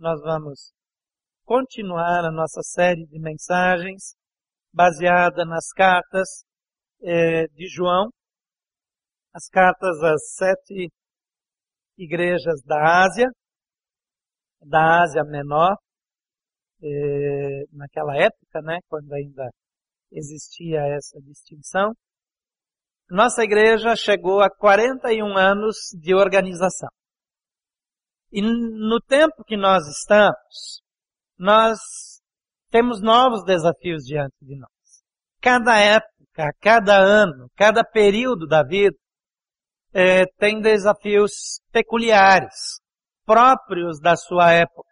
nós vamos continuar a nossa série de mensagens baseada nas cartas eh, de João, as cartas às sete igrejas da Ásia, da Ásia Menor, eh, naquela época, né, quando ainda existia essa distinção. Nossa igreja chegou a 41 anos de organização. E no tempo que nós estamos, nós temos novos desafios diante de nós. Cada época, cada ano, cada período da vida é, tem desafios peculiares, próprios da sua época.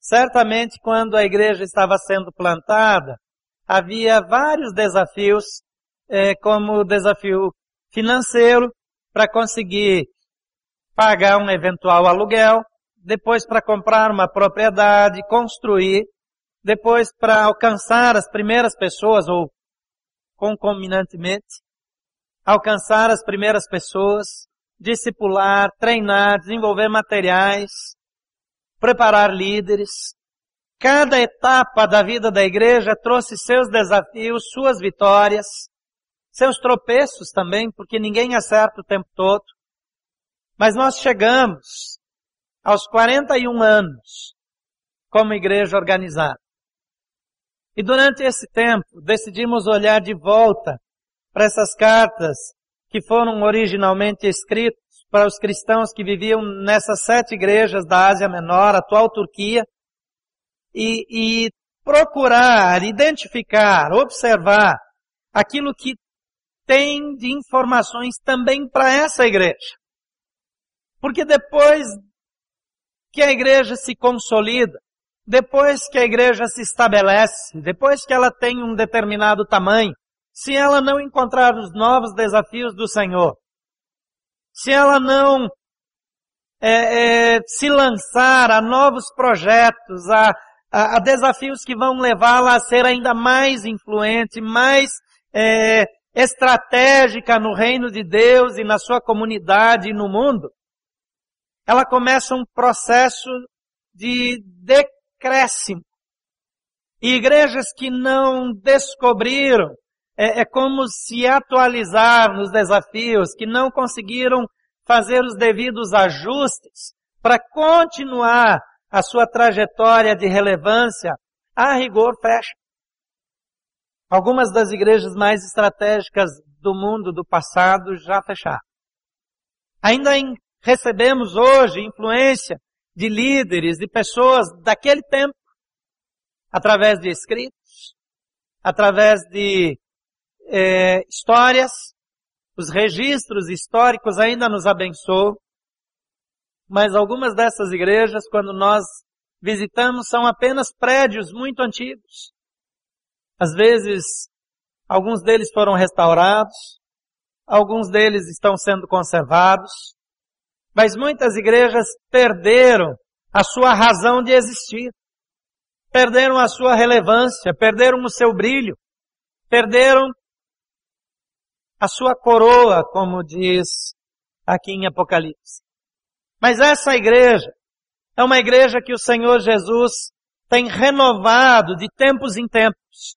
Certamente, quando a igreja estava sendo plantada, havia vários desafios, é, como o desafio financeiro, para conseguir pagar um eventual aluguel, depois para comprar uma propriedade, construir, depois para alcançar as primeiras pessoas ou concomitantemente, alcançar as primeiras pessoas, discipular, treinar, desenvolver materiais, preparar líderes. Cada etapa da vida da igreja trouxe seus desafios, suas vitórias, seus tropeços também, porque ninguém acerta o tempo todo. Mas nós chegamos aos 41 anos como igreja organizada. E durante esse tempo decidimos olhar de volta para essas cartas que foram originalmente escritas para os cristãos que viviam nessas sete igrejas da Ásia Menor, atual Turquia, e, e procurar, identificar, observar aquilo que tem de informações também para essa igreja. Porque depois que a igreja se consolida, depois que a igreja se estabelece, depois que ela tem um determinado tamanho, se ela não encontrar os novos desafios do Senhor, se ela não é, é, se lançar a novos projetos, a, a, a desafios que vão levá-la a ser ainda mais influente, mais é, estratégica no reino de Deus e na sua comunidade e no mundo, ela começa um processo de decréscimo. E igrejas que não descobriram é, é como se atualizar nos desafios, que não conseguiram fazer os devidos ajustes para continuar a sua trajetória de relevância, a rigor fecha. Algumas das igrejas mais estratégicas do mundo do passado já fecharam. Ainda em recebemos hoje influência de líderes, de pessoas daquele tempo, através de escritos, através de é, histórias, os registros históricos ainda nos abençoam, mas algumas dessas igrejas, quando nós visitamos, são apenas prédios muito antigos. Às vezes, alguns deles foram restaurados, alguns deles estão sendo conservados, mas muitas igrejas perderam a sua razão de existir. Perderam a sua relevância, perderam o seu brilho, perderam a sua coroa, como diz aqui em Apocalipse. Mas essa igreja é uma igreja que o Senhor Jesus tem renovado de tempos em tempos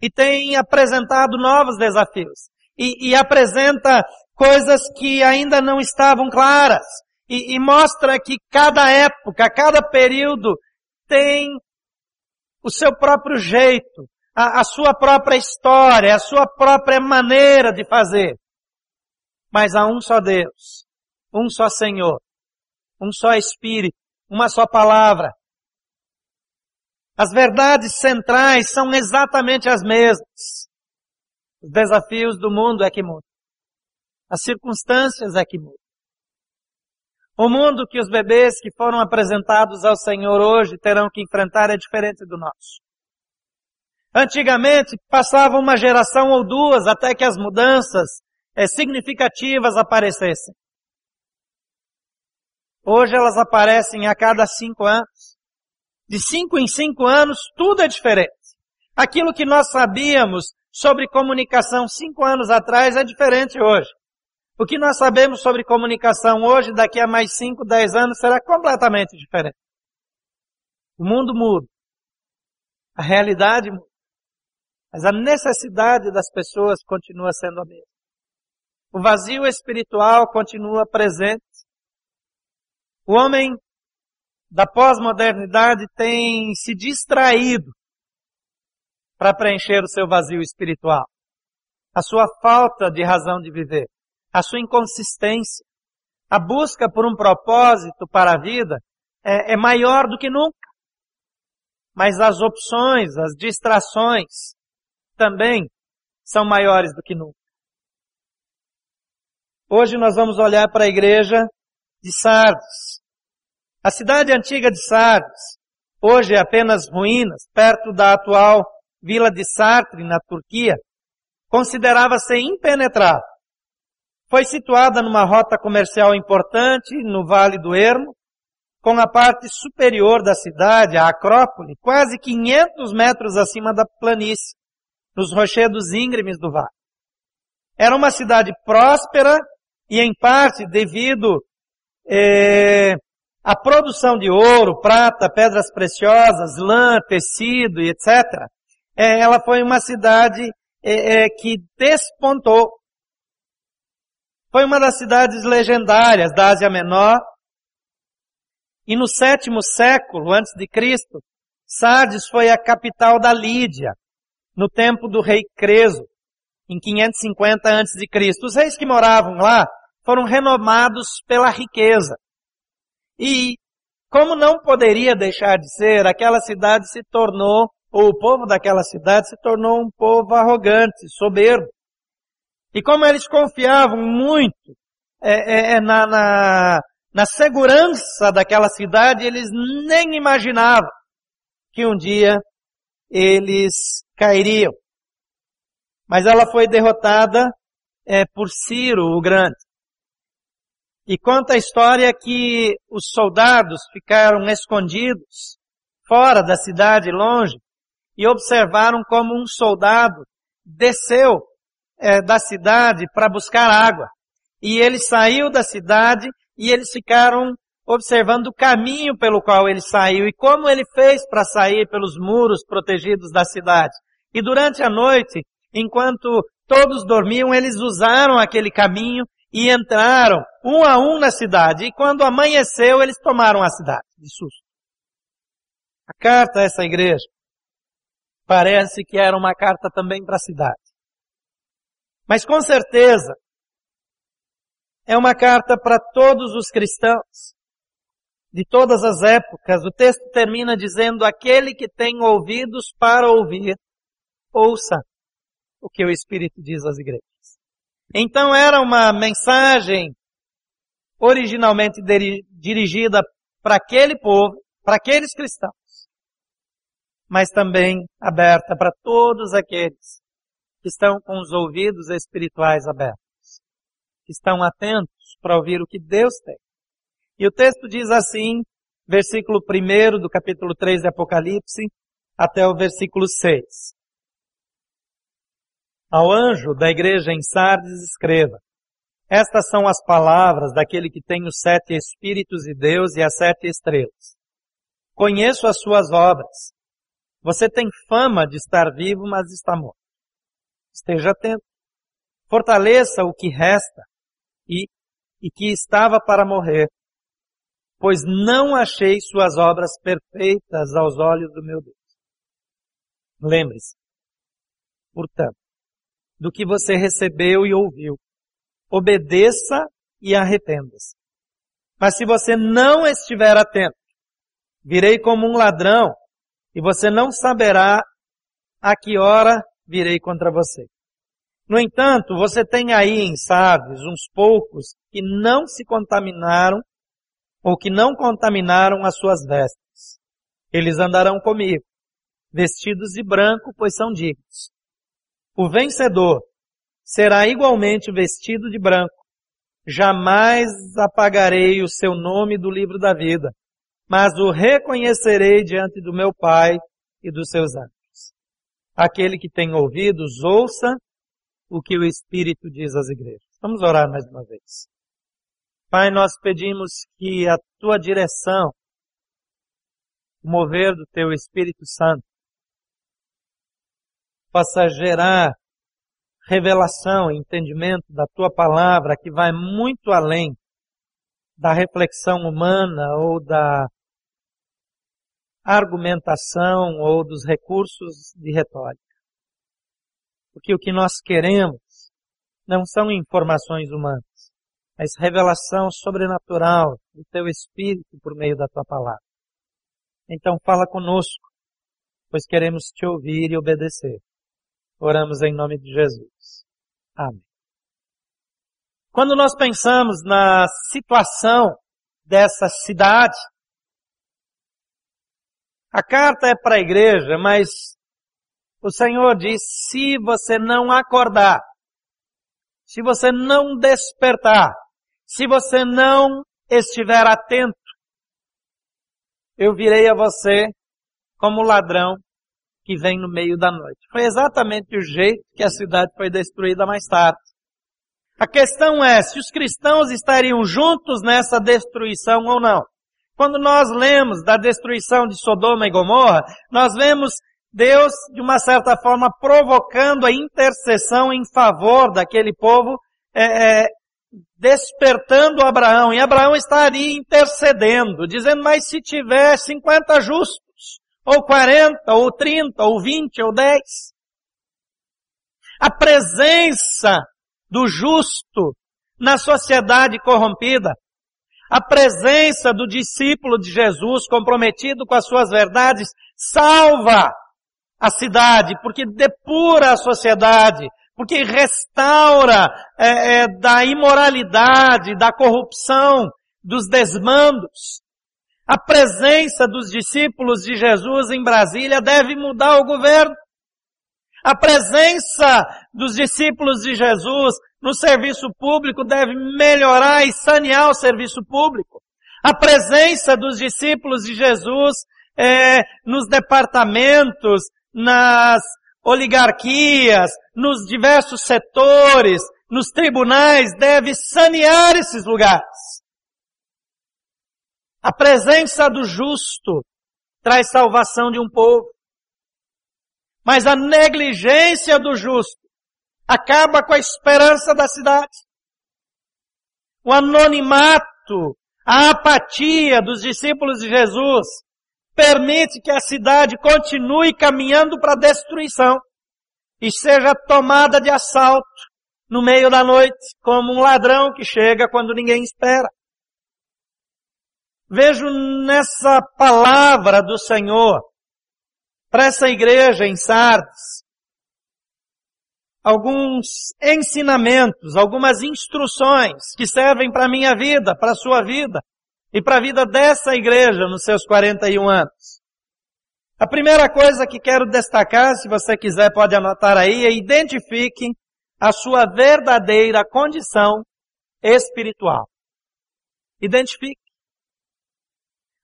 e tem apresentado novos desafios e, e apresenta coisas que ainda não estavam claras. E, e mostra que cada época, cada período tem o seu próprio jeito, a, a sua própria história, a sua própria maneira de fazer. Mas há um só Deus, um só Senhor, um só Espírito, uma só palavra. As verdades centrais são exatamente as mesmas. Os desafios do mundo é que mudam. As circunstâncias é que mudam. O mundo que os bebês que foram apresentados ao Senhor hoje terão que enfrentar é diferente do nosso. Antigamente passava uma geração ou duas até que as mudanças é, significativas aparecessem. Hoje elas aparecem a cada cinco anos. De cinco em cinco anos tudo é diferente. Aquilo que nós sabíamos sobre comunicação cinco anos atrás é diferente hoje. O que nós sabemos sobre comunicação hoje, daqui a mais 5, 10 anos, será completamente diferente. O mundo muda. A realidade muda. Mas a necessidade das pessoas continua sendo a mesma. O vazio espiritual continua presente. O homem da pós-modernidade tem se distraído para preencher o seu vazio espiritual. A sua falta de razão de viver, a sua inconsistência, a busca por um propósito para a vida é, é maior do que nunca. Mas as opções, as distrações também são maiores do que nunca. Hoje nós vamos olhar para a igreja de Sardes. A cidade antiga de Sardes, hoje é apenas ruínas, perto da atual vila de Sartre, na Turquia, considerava-se impenetrável. Foi situada numa rota comercial importante no Vale do Ermo, com a parte superior da cidade, a Acrópole, quase 500 metros acima da planície, nos rochedos íngremes do vale. Era uma cidade próspera e, em parte, devido eh, à produção de ouro, prata, pedras preciosas, lã, tecido e etc., eh, ela foi uma cidade eh, que despontou. Foi uma das cidades legendárias da Ásia Menor, e no sétimo século antes de Cristo, Sardes foi a capital da Lídia, no tempo do rei Creso, em 550 antes de Cristo. Os reis que moravam lá foram renomados pela riqueza. E como não poderia deixar de ser, aquela cidade se tornou, ou o povo daquela cidade se tornou um povo arrogante, soberbo. E como eles confiavam muito é, é, é na, na, na segurança daquela cidade, eles nem imaginavam que um dia eles cairiam. Mas ela foi derrotada é, por Ciro o Grande. E conta a história que os soldados ficaram escondidos fora da cidade, longe, e observaram como um soldado desceu é, da cidade para buscar água. E ele saiu da cidade e eles ficaram observando o caminho pelo qual ele saiu e como ele fez para sair pelos muros protegidos da cidade. E durante a noite, enquanto todos dormiam, eles usaram aquele caminho e entraram um a um na cidade. E quando amanheceu, eles tomaram a cidade de susto. A carta a essa igreja parece que era uma carta também para a cidade. Mas com certeza é uma carta para todos os cristãos, de todas as épocas. O texto termina dizendo: aquele que tem ouvidos para ouvir, ouça o que o Espírito diz às igrejas. Então era uma mensagem originalmente dirigida para aquele povo, para aqueles cristãos, mas também aberta para todos aqueles que estão com os ouvidos espirituais abertos que estão atentos para ouvir o que Deus tem. E o texto diz assim, versículo 1 do capítulo 3 de Apocalipse, até o versículo 6. Ao anjo da igreja em Sardes escreva, estas são as palavras daquele que tem os sete Espíritos de Deus e as sete estrelas. Conheço as suas obras. Você tem fama de estar vivo, mas está morto. Esteja atento. Fortaleça o que resta e, e que estava para morrer, pois não achei suas obras perfeitas aos olhos do meu Deus. Lembre-se, portanto, do que você recebeu e ouviu. Obedeça e arrependa-se. Mas se você não estiver atento, virei como um ladrão e você não saberá a que hora virei contra você. No entanto, você tem aí em Sardes uns poucos que não se contaminaram ou que não contaminaram as suas vestes. Eles andarão comigo, vestidos de branco, pois são dignos. O vencedor será igualmente vestido de branco. Jamais apagarei o seu nome do livro da vida, mas o reconhecerei diante do meu Pai e dos seus anjos. Aquele que tem ouvidos, ouça o que o Espírito diz às igrejas. Vamos orar mais uma vez. Pai, nós pedimos que a tua direção o mover do teu Espírito Santo possa gerar revelação entendimento da tua palavra que vai muito além da reflexão humana ou da argumentação ou dos recursos de retórica. Porque o que nós queremos não são informações humanas, mas revelação sobrenatural do teu Espírito por meio da tua palavra. Então fala conosco, pois queremos te ouvir e obedecer. Oramos em nome de Jesus. Amém. Quando nós pensamos na situação dessa cidade, a carta é para a igreja, mas o Senhor diz, se você não acordar, se você não despertar, se você não estiver atento, eu virei a você como ladrão que vem no meio da noite. Foi exatamente o jeito que a cidade foi destruída mais tarde. A questão é se os cristãos estariam juntos nessa destruição ou não. Quando nós lemos da destruição de Sodoma e Gomorra, nós vemos Deus, de uma certa forma, provocando a intercessão em favor daquele povo, é, é, despertando Abraão. E Abraão estaria intercedendo, dizendo, mas se tiver 50 justos, ou 40, ou 30, ou 20, ou 10, a presença do justo na sociedade corrompida a presença do discípulo de Jesus comprometido com as suas verdades salva a cidade, porque depura a sociedade, porque restaura é, é, da imoralidade, da corrupção, dos desmandos. A presença dos discípulos de Jesus em Brasília deve mudar o governo. A presença dos discípulos de Jesus no serviço público deve melhorar e sanear o serviço público. A presença dos discípulos de Jesus é, nos departamentos, nas oligarquias, nos diversos setores, nos tribunais, deve sanear esses lugares. A presença do justo traz salvação de um povo. Mas a negligência do justo acaba com a esperança da cidade. O anonimato, a apatia dos discípulos de Jesus permite que a cidade continue caminhando para a destruição e seja tomada de assalto no meio da noite, como um ladrão que chega quando ninguém espera. Vejo nessa palavra do Senhor para essa igreja em Sardes alguns ensinamentos, algumas instruções que servem para a minha vida, para a sua vida e para a vida dessa igreja nos seus 41 anos. A primeira coisa que quero destacar, se você quiser pode anotar aí, é identifique a sua verdadeira condição espiritual. Identifique.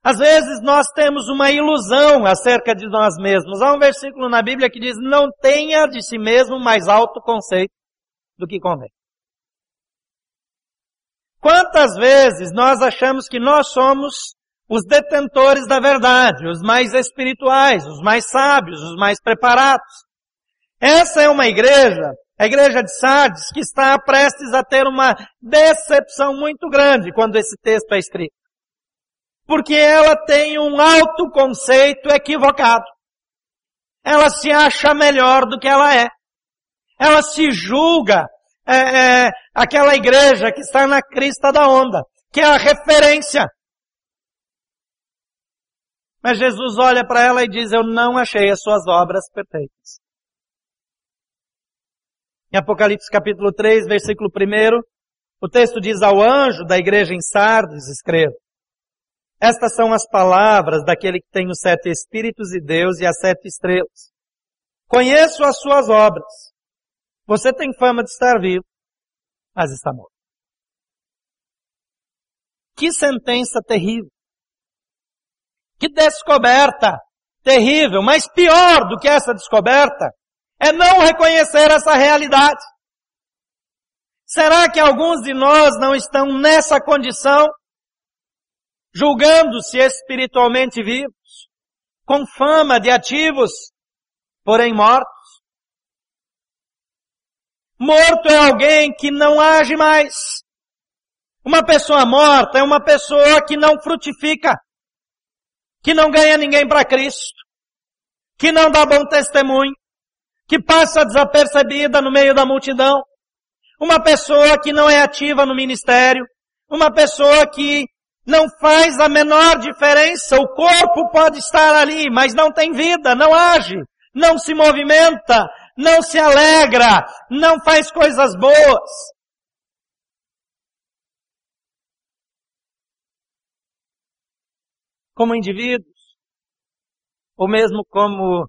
Às vezes nós temos uma ilusão acerca de nós mesmos. Há um versículo na Bíblia que diz, não tenha de si mesmo mais alto conceito do que convém. Quantas vezes nós achamos que nós somos os detentores da verdade, os mais espirituais, os mais sábios, os mais preparados? Essa é uma igreja, a igreja de Sardes, que está prestes a ter uma decepção muito grande quando esse texto é escrito porque ela tem um autoconceito equivocado. Ela se acha melhor do que ela é. Ela se julga é, é, aquela igreja que está na crista da onda, que é a referência. Mas Jesus olha para ela e diz, eu não achei as suas obras perfeitas. Em Apocalipse capítulo 3, versículo 1, o texto diz ao anjo da igreja em Sardes, escreva, estas são as palavras daquele que tem os sete Espíritos de Deus e as sete estrelas. Conheço as suas obras. Você tem fama de estar vivo, mas está morto. Que sentença terrível. Que descoberta terrível. Mas pior do que essa descoberta é não reconhecer essa realidade. Será que alguns de nós não estão nessa condição julgando-se espiritualmente vivos, com fama de ativos, porém mortos. Morto é alguém que não age mais. Uma pessoa morta é uma pessoa que não frutifica, que não ganha ninguém para Cristo, que não dá bom testemunho, que passa desapercebida no meio da multidão, uma pessoa que não é ativa no ministério, uma pessoa que não faz a menor diferença. O corpo pode estar ali, mas não tem vida, não age, não se movimenta, não se alegra, não faz coisas boas. Como indivíduos, ou mesmo como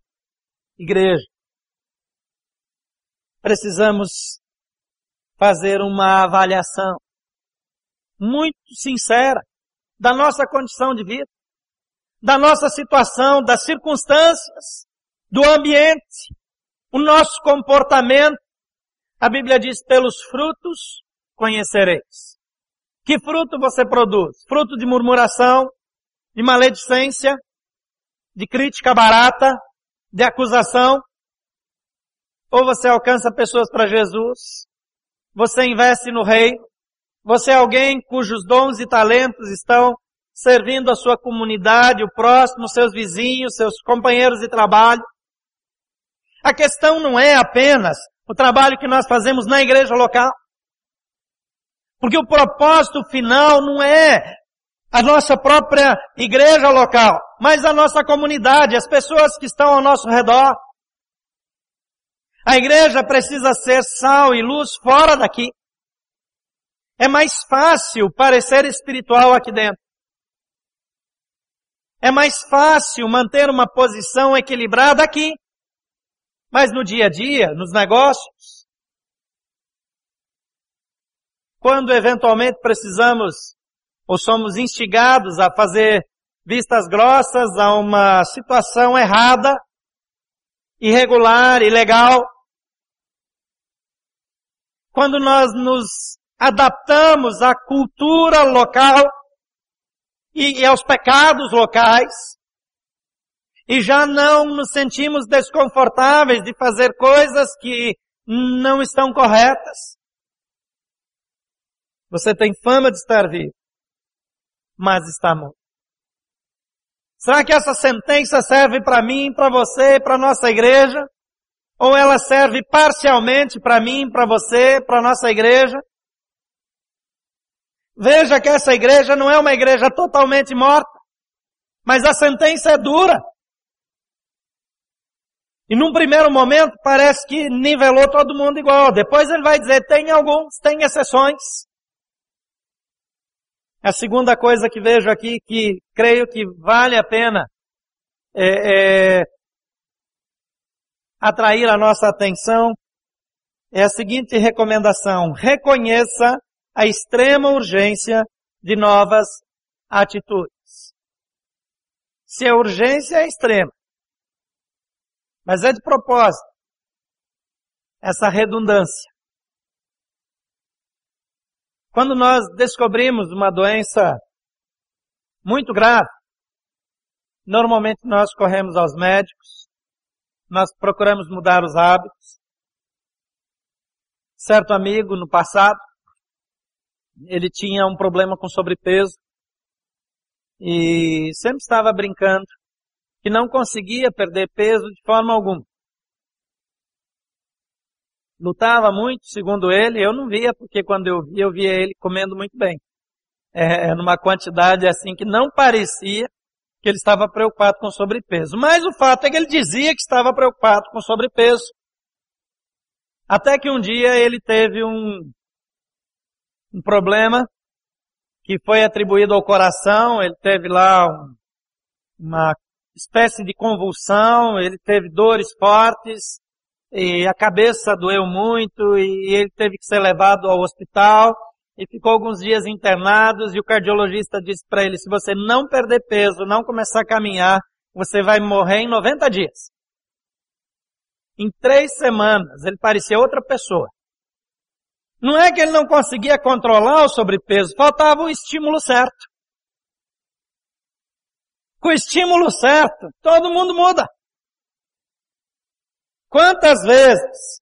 igreja, precisamos fazer uma avaliação muito sincera da nossa condição de vida, da nossa situação, das circunstâncias, do ambiente, o nosso comportamento. A Bíblia diz, pelos frutos conhecereis. Que fruto você produz? Fruto de murmuração, de maledicência, de crítica barata, de acusação? Ou você alcança pessoas para Jesus? Você investe no reino? Você é alguém cujos dons e talentos estão servindo a sua comunidade, o próximo, seus vizinhos, seus companheiros de trabalho? A questão não é apenas o trabalho que nós fazemos na igreja local. Porque o propósito final não é a nossa própria igreja local, mas a nossa comunidade, as pessoas que estão ao nosso redor. A igreja precisa ser sal e luz fora daqui. É mais fácil parecer espiritual aqui dentro. É mais fácil manter uma posição equilibrada aqui. Mas no dia a dia, nos negócios, quando eventualmente precisamos ou somos instigados a fazer vistas grossas a uma situação errada, irregular, ilegal, quando nós nos adaptamos à cultura local e, e aos pecados locais, e já não nos sentimos desconfortáveis de fazer coisas que não estão corretas. Você tem fama de estar vivo, mas está morto. Será que essa sentença serve para mim, para você, para nossa igreja? Ou ela serve parcialmente para mim, para você, para nossa igreja? Veja que essa igreja não é uma igreja totalmente morta, mas a sentença é dura. E num primeiro momento parece que nivelou todo mundo igual. Depois ele vai dizer, tem alguns, tem exceções. A segunda coisa que vejo aqui, que creio que vale a pena é, é, atrair a nossa atenção, é a seguinte recomendação. Reconheça a extrema urgência de novas atitudes. Se a urgência é extrema, mas é de propósito, essa redundância. Quando nós descobrimos uma doença muito grave, normalmente nós corremos aos médicos, nós procuramos mudar os hábitos. Certo amigo no passado ele tinha um problema com sobrepeso e sempre estava brincando que não conseguia perder peso de forma alguma. Lutava muito, segundo ele, eu não via, porque quando eu via, eu via ele comendo muito bem. É, numa quantidade assim que não parecia que ele estava preocupado com sobrepeso. Mas o fato é que ele dizia que estava preocupado com sobrepeso. Até que um dia ele teve um, um problema que foi atribuído ao coração, ele teve lá um, uma espécie de convulsão, ele teve dores fortes, e a cabeça doeu muito, e ele teve que ser levado ao hospital, e ficou alguns dias internados, e o cardiologista disse para ele, se você não perder peso, não começar a caminhar, você vai morrer em 90 dias. Em três semanas, ele parecia outra pessoa. Não é que ele não conseguia controlar o sobrepeso, faltava o estímulo certo. com o estímulo certo, todo mundo muda. Quantas vezes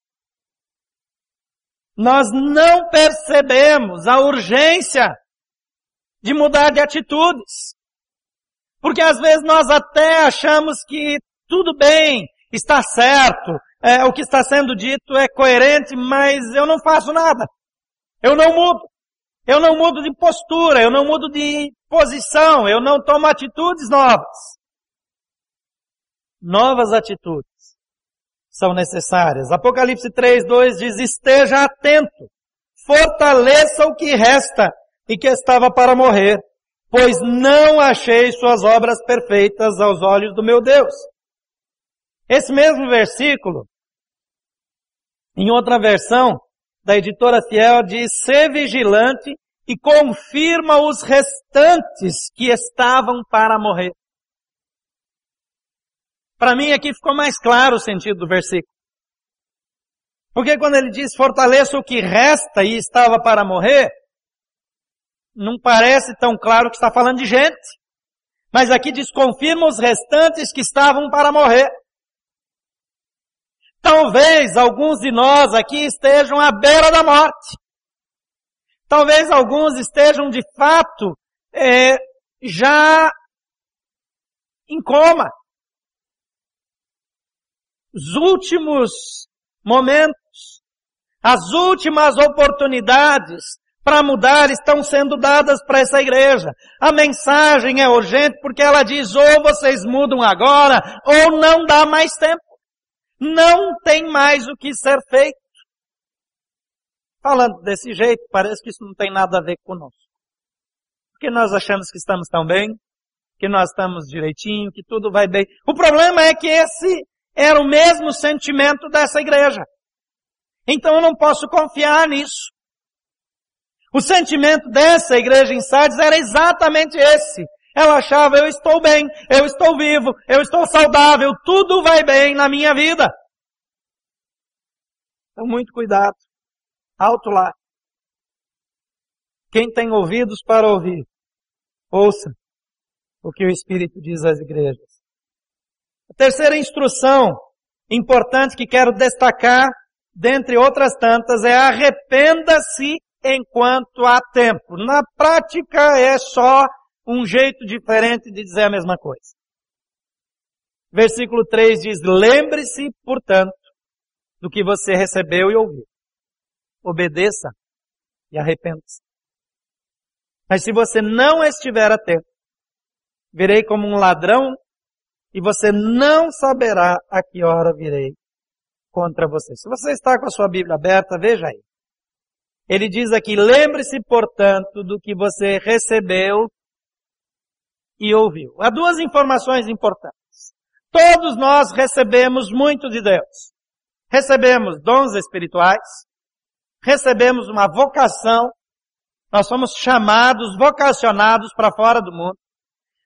nós não percebemos a urgência de mudar de atitudes? Porque às vezes nós até achamos que tudo bem, está certo, é, o que está sendo dito é coerente, mas eu não faço nada. Eu não mudo. Eu não mudo de postura, eu não mudo de posição, eu não tomo atitudes novas. Novas atitudes são necessárias. Apocalipse 3, 2 diz, esteja atento, fortaleça o que resta e que estava para morrer, pois não achei suas obras perfeitas aos olhos do meu Deus. Esse mesmo versículo, em outra versão, da editora Fiel diz, ser vigilante e confirma os restantes que estavam para morrer. Para mim aqui ficou mais claro o sentido do versículo. Porque quando ele diz fortaleça o que resta e estava para morrer, não parece tão claro que está falando de gente. Mas aqui diz confirma os restantes que estavam para morrer. Talvez alguns de nós aqui estejam à beira da morte. Talvez alguns estejam de fato é, já em coma. Os últimos momentos, as últimas oportunidades para mudar estão sendo dadas para essa igreja. A mensagem é urgente porque ela diz ou vocês mudam agora ou não dá mais tempo. Não tem mais o que ser feito. Falando desse jeito, parece que isso não tem nada a ver conosco. Porque nós achamos que estamos tão bem, que nós estamos direitinho, que tudo vai bem. O problema é que esse era o mesmo sentimento dessa igreja. Então eu não posso confiar nisso. O sentimento dessa igreja em Sardes era exatamente esse. Ela achava, eu estou bem, eu estou vivo, eu estou saudável, tudo vai bem na minha vida. Então muito cuidado. Alto lá. Quem tem ouvidos para ouvir, ouça o que o Espírito diz às igrejas. A terceira instrução importante que quero destacar, dentre outras tantas, é arrependa-se enquanto há tempo. Na prática é só um jeito diferente de dizer a mesma coisa. Versículo 3 diz, lembre-se, portanto, do que você recebeu e ouviu. Obedeça e arrependa-se. Mas se você não estiver atento, virei como um ladrão e você não saberá a que hora virei contra você. Se você está com a sua Bíblia aberta, veja aí. Ele diz aqui, lembre-se, portanto, do que você recebeu e ouviu. Há duas informações importantes. Todos nós recebemos muito de Deus. Recebemos dons espirituais, recebemos uma vocação, nós somos chamados, vocacionados para fora do mundo.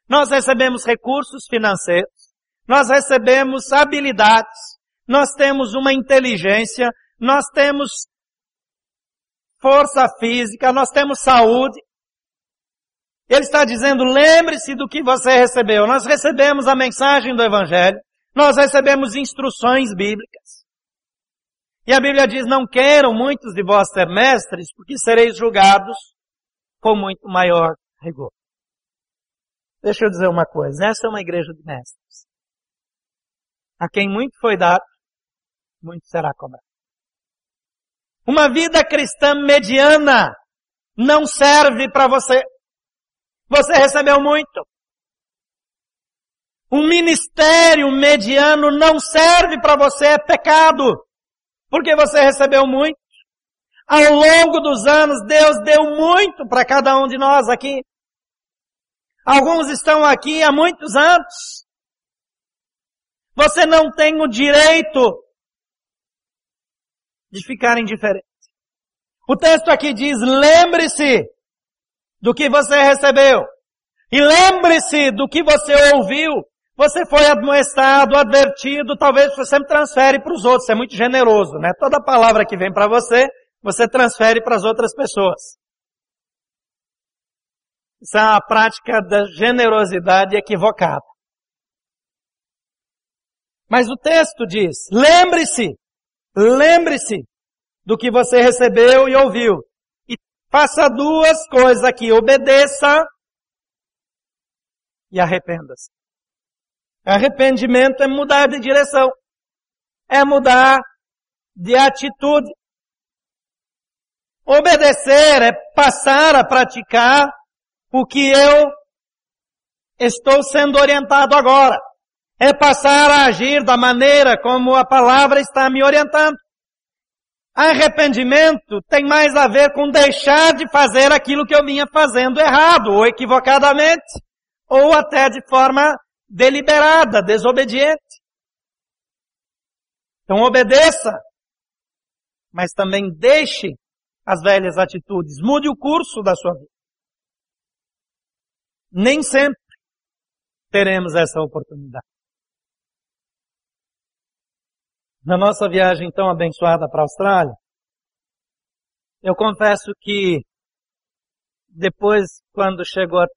Nós recebemos recursos financeiros, nós recebemos habilidades, nós temos uma inteligência, nós temos força física, nós temos saúde. Ele está dizendo, lembre-se do que você recebeu. Nós recebemos a mensagem do Evangelho. Nós recebemos instruções bíblicas. E a Bíblia diz, não queiram muitos de vós ser mestres, porque sereis julgados com muito maior rigor. Deixa eu dizer uma coisa, essa é uma igreja de mestres. A quem muito foi dado, muito será cobrado. Uma vida cristã mediana não serve para você. Você recebeu muito. Um ministério mediano não serve para você, é pecado. Porque você recebeu muito. Ao longo dos anos, Deus deu muito para cada um de nós aqui. Alguns estão aqui há muitos anos. Você não tem o direito de ficar indiferente. O texto aqui diz, lembre-se do que você recebeu. E lembre-se do que você ouviu. Você foi admoestado, advertido, talvez você sempre transfere para os outros. Você é muito generoso, né? Toda palavra que vem para você, você transfere para as outras pessoas. Isso é uma prática da generosidade equivocada. Mas o texto diz, lembre-se, lembre-se do que você recebeu e ouviu. Faça duas coisas aqui, obedeça e arrependa-se. Arrependimento é mudar de direção. É mudar de atitude. Obedecer é passar a praticar o que eu estou sendo orientado agora. É passar a agir da maneira como a palavra está me orientando. Arrependimento tem mais a ver com deixar de fazer aquilo que eu vinha fazendo errado, ou equivocadamente, ou até de forma deliberada, desobediente. Então obedeça, mas também deixe as velhas atitudes, mude o curso da sua vida. Nem sempre teremos essa oportunidade. Na nossa viagem tão abençoada para a Austrália, eu confesso que depois, quando chegou a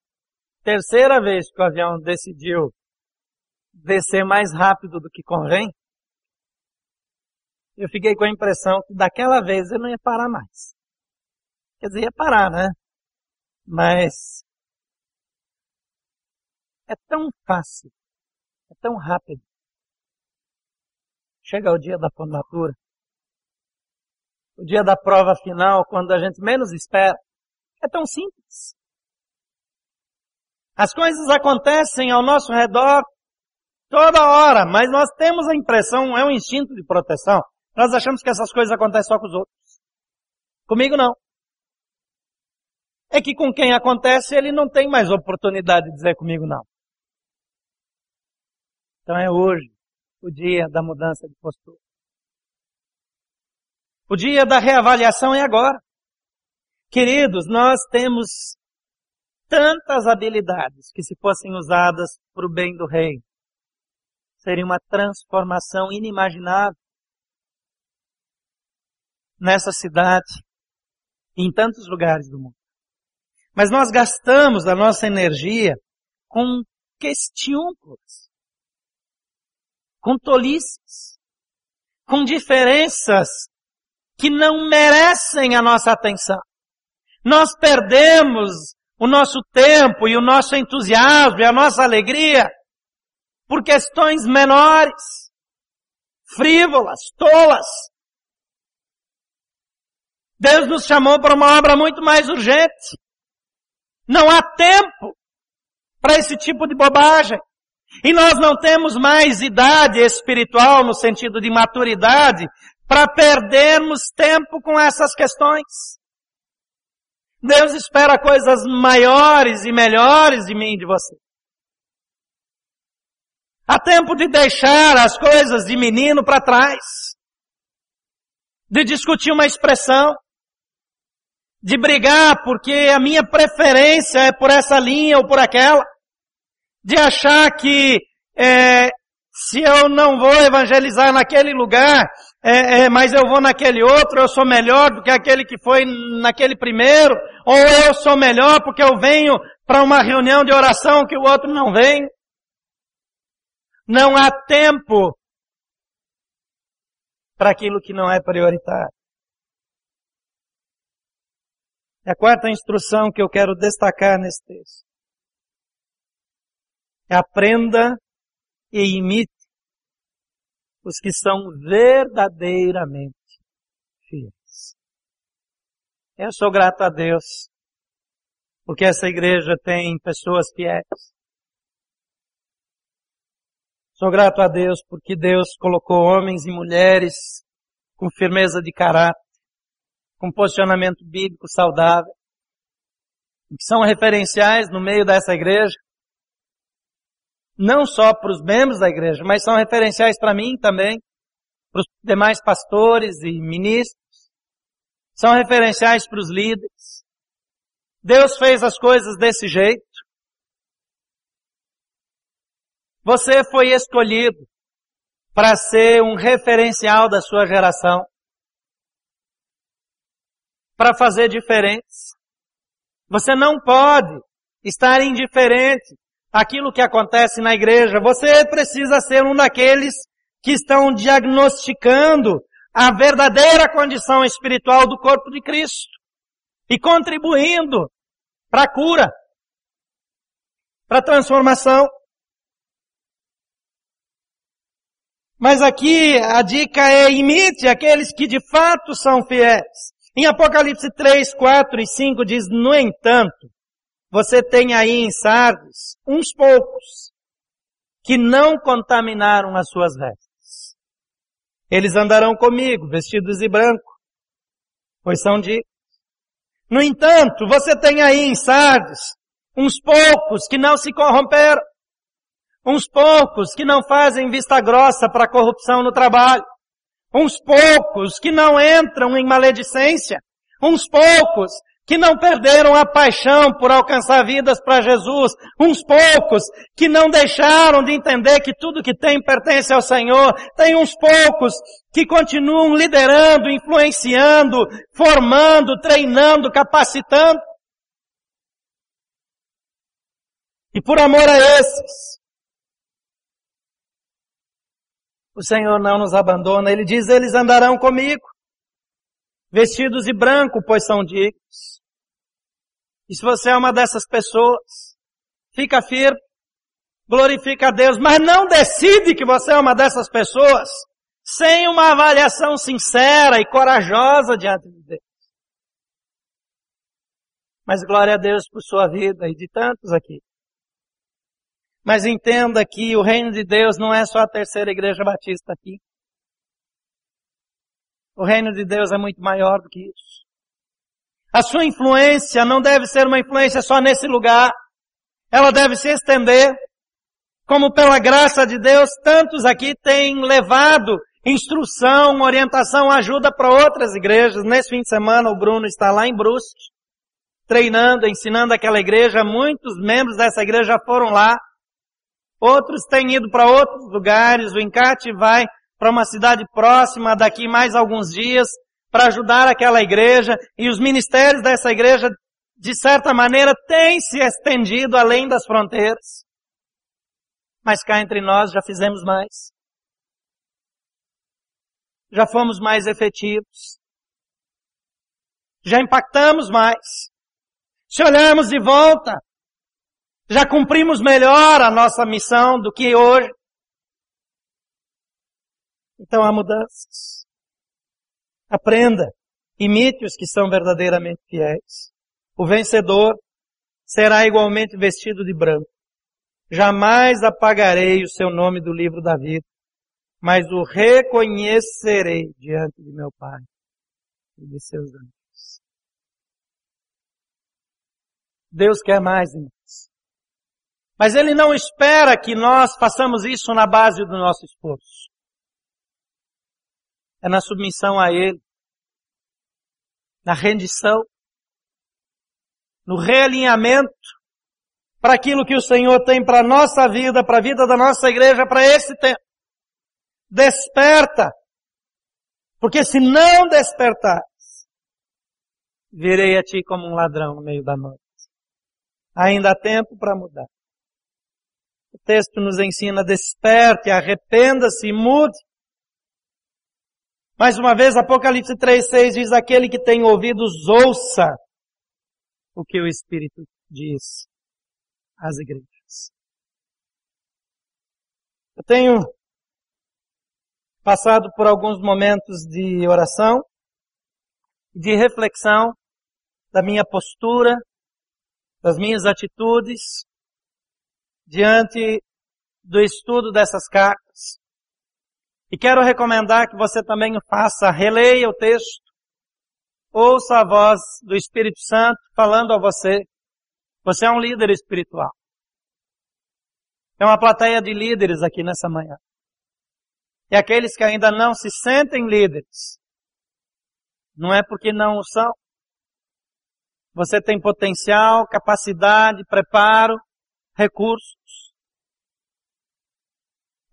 terceira vez que o avião decidiu descer mais rápido do que convém, eu fiquei com a impressão que daquela vez eu não ia parar mais. Quer dizer, ia parar, né? Mas é tão fácil, é tão rápido. Chega o dia da formatura, o dia da prova final, quando a gente menos espera. É tão simples. As coisas acontecem ao nosso redor toda hora, mas nós temos a impressão, é um instinto de proteção. Nós achamos que essas coisas acontecem só com os outros. Comigo não. É que com quem acontece, ele não tem mais oportunidade de dizer comigo não. Então é hoje o dia da mudança de postura. O dia da reavaliação é agora. Queridos, nós temos tantas habilidades que se fossem usadas para o bem do rei, seria uma transformação inimaginável nessa cidade e em tantos lugares do mundo. Mas nós gastamos a nossa energia com questiúnculos, com tolices, com diferenças que não merecem a nossa atenção. Nós perdemos o nosso tempo e o nosso entusiasmo e a nossa alegria por questões menores, frívolas, tolas. Deus nos chamou para uma obra muito mais urgente. Não há tempo para esse tipo de bobagem. E nós não temos mais idade espiritual no sentido de maturidade para perdermos tempo com essas questões. Deus espera coisas maiores e melhores de mim e de você. Há tempo de deixar as coisas de menino para trás. De discutir uma expressão. De brigar porque a minha preferência é por essa linha ou por aquela. De achar que é, se eu não vou evangelizar naquele lugar, é, é, mas eu vou naquele outro, eu sou melhor do que aquele que foi naquele primeiro, ou eu sou melhor porque eu venho para uma reunião de oração que o outro não vem. Não há tempo para aquilo que não é prioritário. É a quarta instrução que eu quero destacar nesse texto. Aprenda e imite os que são verdadeiramente fiéis. Eu sou grato a Deus, porque essa igreja tem pessoas fiéis. Sou grato a Deus porque Deus colocou homens e mulheres com firmeza de caráter, com posicionamento bíblico saudável, que são referenciais no meio dessa igreja, não só para os membros da igreja, mas são referenciais para mim também, para os demais pastores e ministros, são referenciais para os líderes. Deus fez as coisas desse jeito. Você foi escolhido para ser um referencial da sua geração, para fazer diferentes. Você não pode estar indiferente àquilo que acontece na igreja. Você precisa ser um daqueles que estão diagnosticando a verdadeira condição espiritual do corpo de Cristo e contribuindo para a cura, para a transformação. Mas aqui a dica é imite aqueles que de fato são fiéis. Em Apocalipse 3, 4 e 5 diz, no entanto, você tem aí em Sardes uns poucos que não contaminaram as suas vestes. Eles andarão comigo, vestidos de branco, pois são de. No entanto, você tem aí em Sardes uns poucos que não se corromperam, uns poucos que não fazem vista grossa para a corrupção no trabalho, uns poucos que não entram em maledicência, uns poucos que não perderam a paixão por alcançar vidas para Jesus, uns poucos que não deixaram de entender que tudo que tem pertence ao Senhor, tem uns poucos que continuam liderando, influenciando, formando, treinando, capacitando. E por amor a esses, o Senhor não nos abandona. Ele diz, eles andarão comigo, vestidos de branco, pois são dignos. E se você é uma dessas pessoas, fica firme, glorifica a Deus, mas não decide que você é uma dessas pessoas sem uma avaliação sincera e corajosa diante de Deus. Mas glória a Deus por sua vida e de tantos aqui. Mas entenda que o reino de Deus não é só a terceira igreja batista aqui. O reino de Deus é muito maior do que isso. A sua influência não deve ser uma influência só nesse lugar. Ela deve se estender. Como pela graça de Deus, tantos aqui têm levado instrução, orientação, ajuda para outras igrejas. Nesse fim de semana o Bruno está lá em Brusque, treinando, ensinando aquela igreja. Muitos membros dessa igreja foram lá Outros têm ido para outros lugares. O encate vai para uma cidade próxima daqui mais alguns dias para ajudar aquela igreja. E os ministérios dessa igreja, de certa maneira, têm se estendido além das fronteiras. Mas cá entre nós já fizemos mais. Já fomos mais efetivos. Já impactamos mais. Se olharmos de volta, já cumprimos melhor a nossa missão do que hoje. Então há mudanças. Aprenda. Imite os que são verdadeiramente fiéis. O vencedor será igualmente vestido de branco. Jamais apagarei o seu nome do livro da vida, mas o reconhecerei diante de meu Pai e de seus anjos. Deus quer mais, irmão. Mas Ele não espera que nós façamos isso na base do nosso esforço. É na submissão a Ele, na rendição, no realinhamento para aquilo que o Senhor tem para a nossa vida, para a vida da nossa igreja, para esse tempo. Desperta! Porque se não despertares, virei a ti como um ladrão no meio da noite. Ainda há tempo para mudar. O texto nos ensina, desperte, arrependa-se e mude. Mais uma vez, Apocalipse 3,6 diz, aquele que tem ouvidos, ouça o que o Espírito diz às igrejas. Eu tenho passado por alguns momentos de oração, de reflexão da minha postura, das minhas atitudes, diante do estudo dessas cartas. E quero recomendar que você também faça, releia o texto, ouça a voz do Espírito Santo falando a você. Você é um líder espiritual. Tem uma plateia de líderes aqui nessa manhã. E aqueles que ainda não se sentem líderes, não é porque não o são. Você tem potencial, capacidade, preparo, recursos.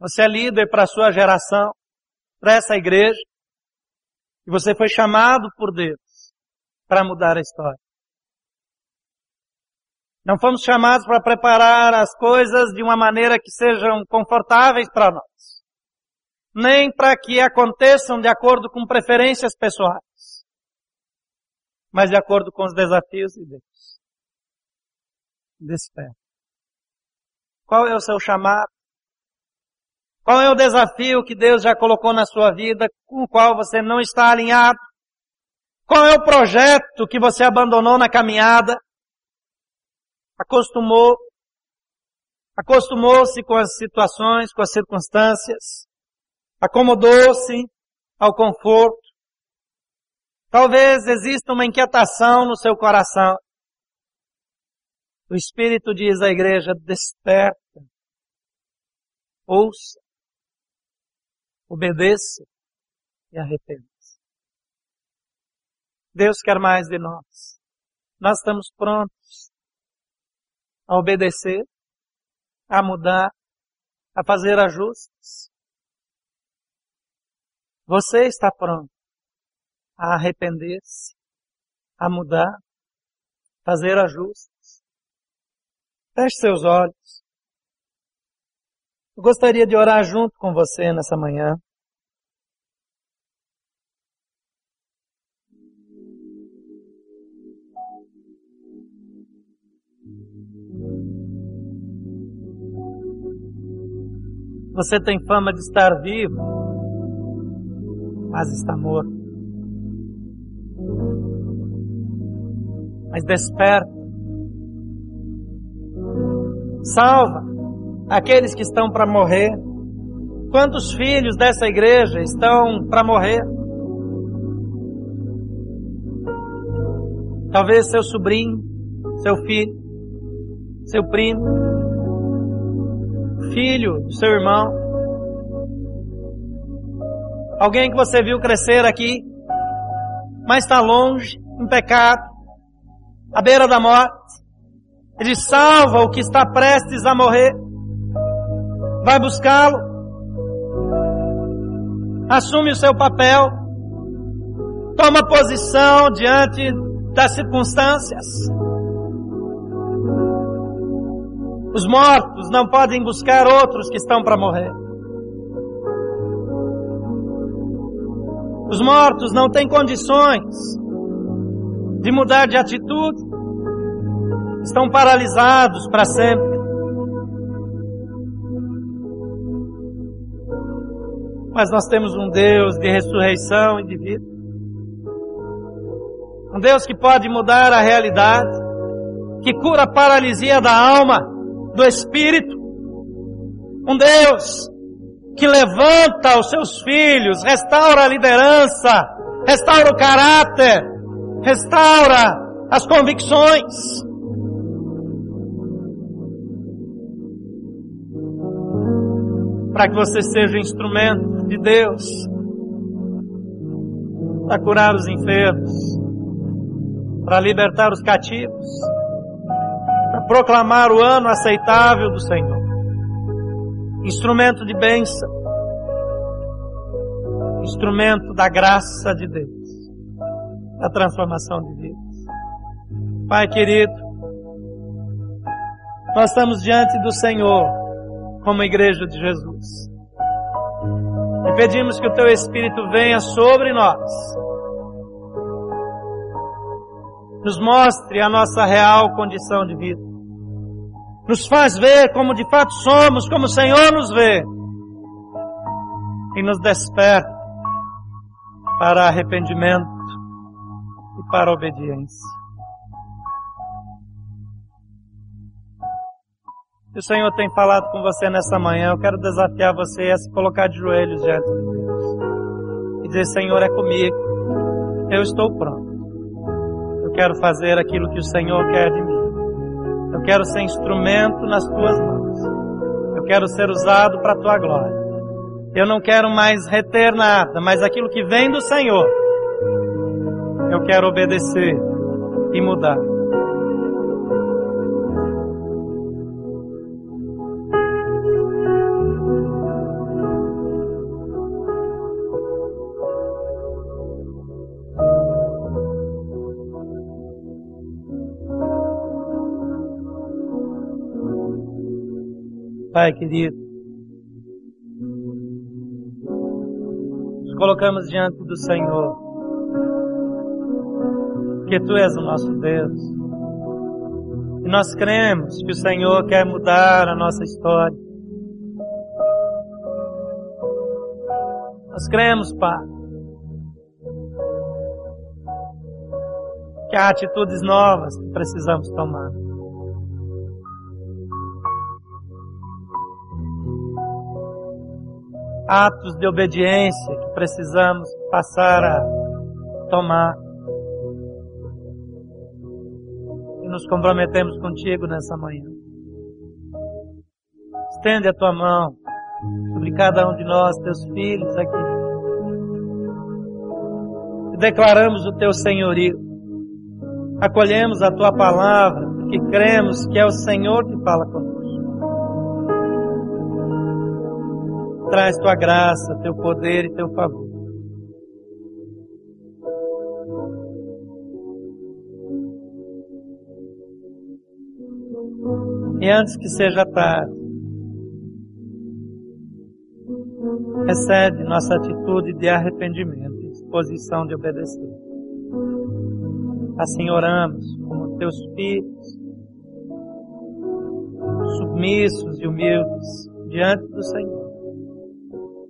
Você é líder para a sua geração, para essa igreja. E você foi chamado por Deus para mudar a história. Não fomos chamados para preparar as coisas de uma maneira que sejam confortáveis para nós. Nem para que aconteçam de acordo com preferências pessoais. Mas de acordo com os desafios de Deus. Desperta. Qual é o seu chamado? Qual é o desafio que Deus já colocou na sua vida com o qual você não está alinhado? Qual é o projeto que você abandonou na caminhada? Acostumou, acostumou-se com as situações, com as circunstâncias, acomodou-se ao conforto. Talvez exista uma inquietação no seu coração. O Espírito diz à igreja, desperta, ouça, obedeça e arrependa-se. Deus quer mais de nós. Nós estamos prontos a obedecer, a mudar, a fazer ajustes. Você está pronto a arrepender-se, a mudar, fazer ajustes. Feche seus olhos. Eu gostaria de orar junto com você nessa manhã. Você tem fama de estar vivo, mas está morto. Mas desperta. Salva aqueles que estão para morrer. Quantos filhos dessa igreja estão para morrer? Talvez seu sobrinho, seu filho, seu primo, filho do seu irmão, alguém que você viu crescer aqui, mas está longe, em pecado, à beira da morte. Ele salva o que está prestes a morrer. Vai buscá-lo. Assume o seu papel. Toma posição diante das circunstâncias. Os mortos não podem buscar outros que estão para morrer. Os mortos não têm condições de mudar de atitude. Estão paralisados para sempre. Mas nós temos um Deus de ressurreição e de vida. Um Deus que pode mudar a realidade, que cura a paralisia da alma, do Espírito. Um Deus que levanta os seus filhos, restaura a liderança, restaura o caráter, restaura as convicções. Para que você seja instrumento de Deus para curar os enfermos, para libertar os cativos proclamar o ano aceitável do Senhor. Instrumento de bênção. Instrumento da graça de Deus. Da transformação de vidas. Pai querido, nós estamos diante do Senhor como igreja de Jesus. E pedimos que o Teu Espírito venha sobre nós nos mostre a nossa real condição de vida nos faz ver como de fato somos, como o Senhor nos vê, e nos desperta para arrependimento e para obediência. O Senhor tem falado com você nessa manhã, eu quero desafiar você a se colocar de joelhos diante de Deus e dizer: Senhor, é comigo, eu estou pronto. Eu quero fazer aquilo que o Senhor quer de mim. Eu quero ser instrumento nas tuas mãos. Eu quero ser usado para a tua glória. Eu não quero mais reter nada, mas aquilo que vem do Senhor, eu quero obedecer e mudar. Pai querido, nos colocamos diante do Senhor, que Tu és o nosso Deus. E nós cremos que o Senhor quer mudar a nossa história. Nós cremos, Pai, que há atitudes novas que precisamos tomar. Atos de obediência que precisamos passar a tomar. E nos comprometemos contigo nessa manhã. Estende a tua mão sobre cada um de nós, teus filhos aqui. E declaramos o teu senhorio acolhemos a tua palavra, porque cremos que é o Senhor que fala conosco. Traz tua graça, teu poder e teu favor. E antes que seja tarde, recebe nossa atitude de arrependimento e disposição de obedecer. Assim oramos como teus filhos, submissos e humildes diante do Senhor.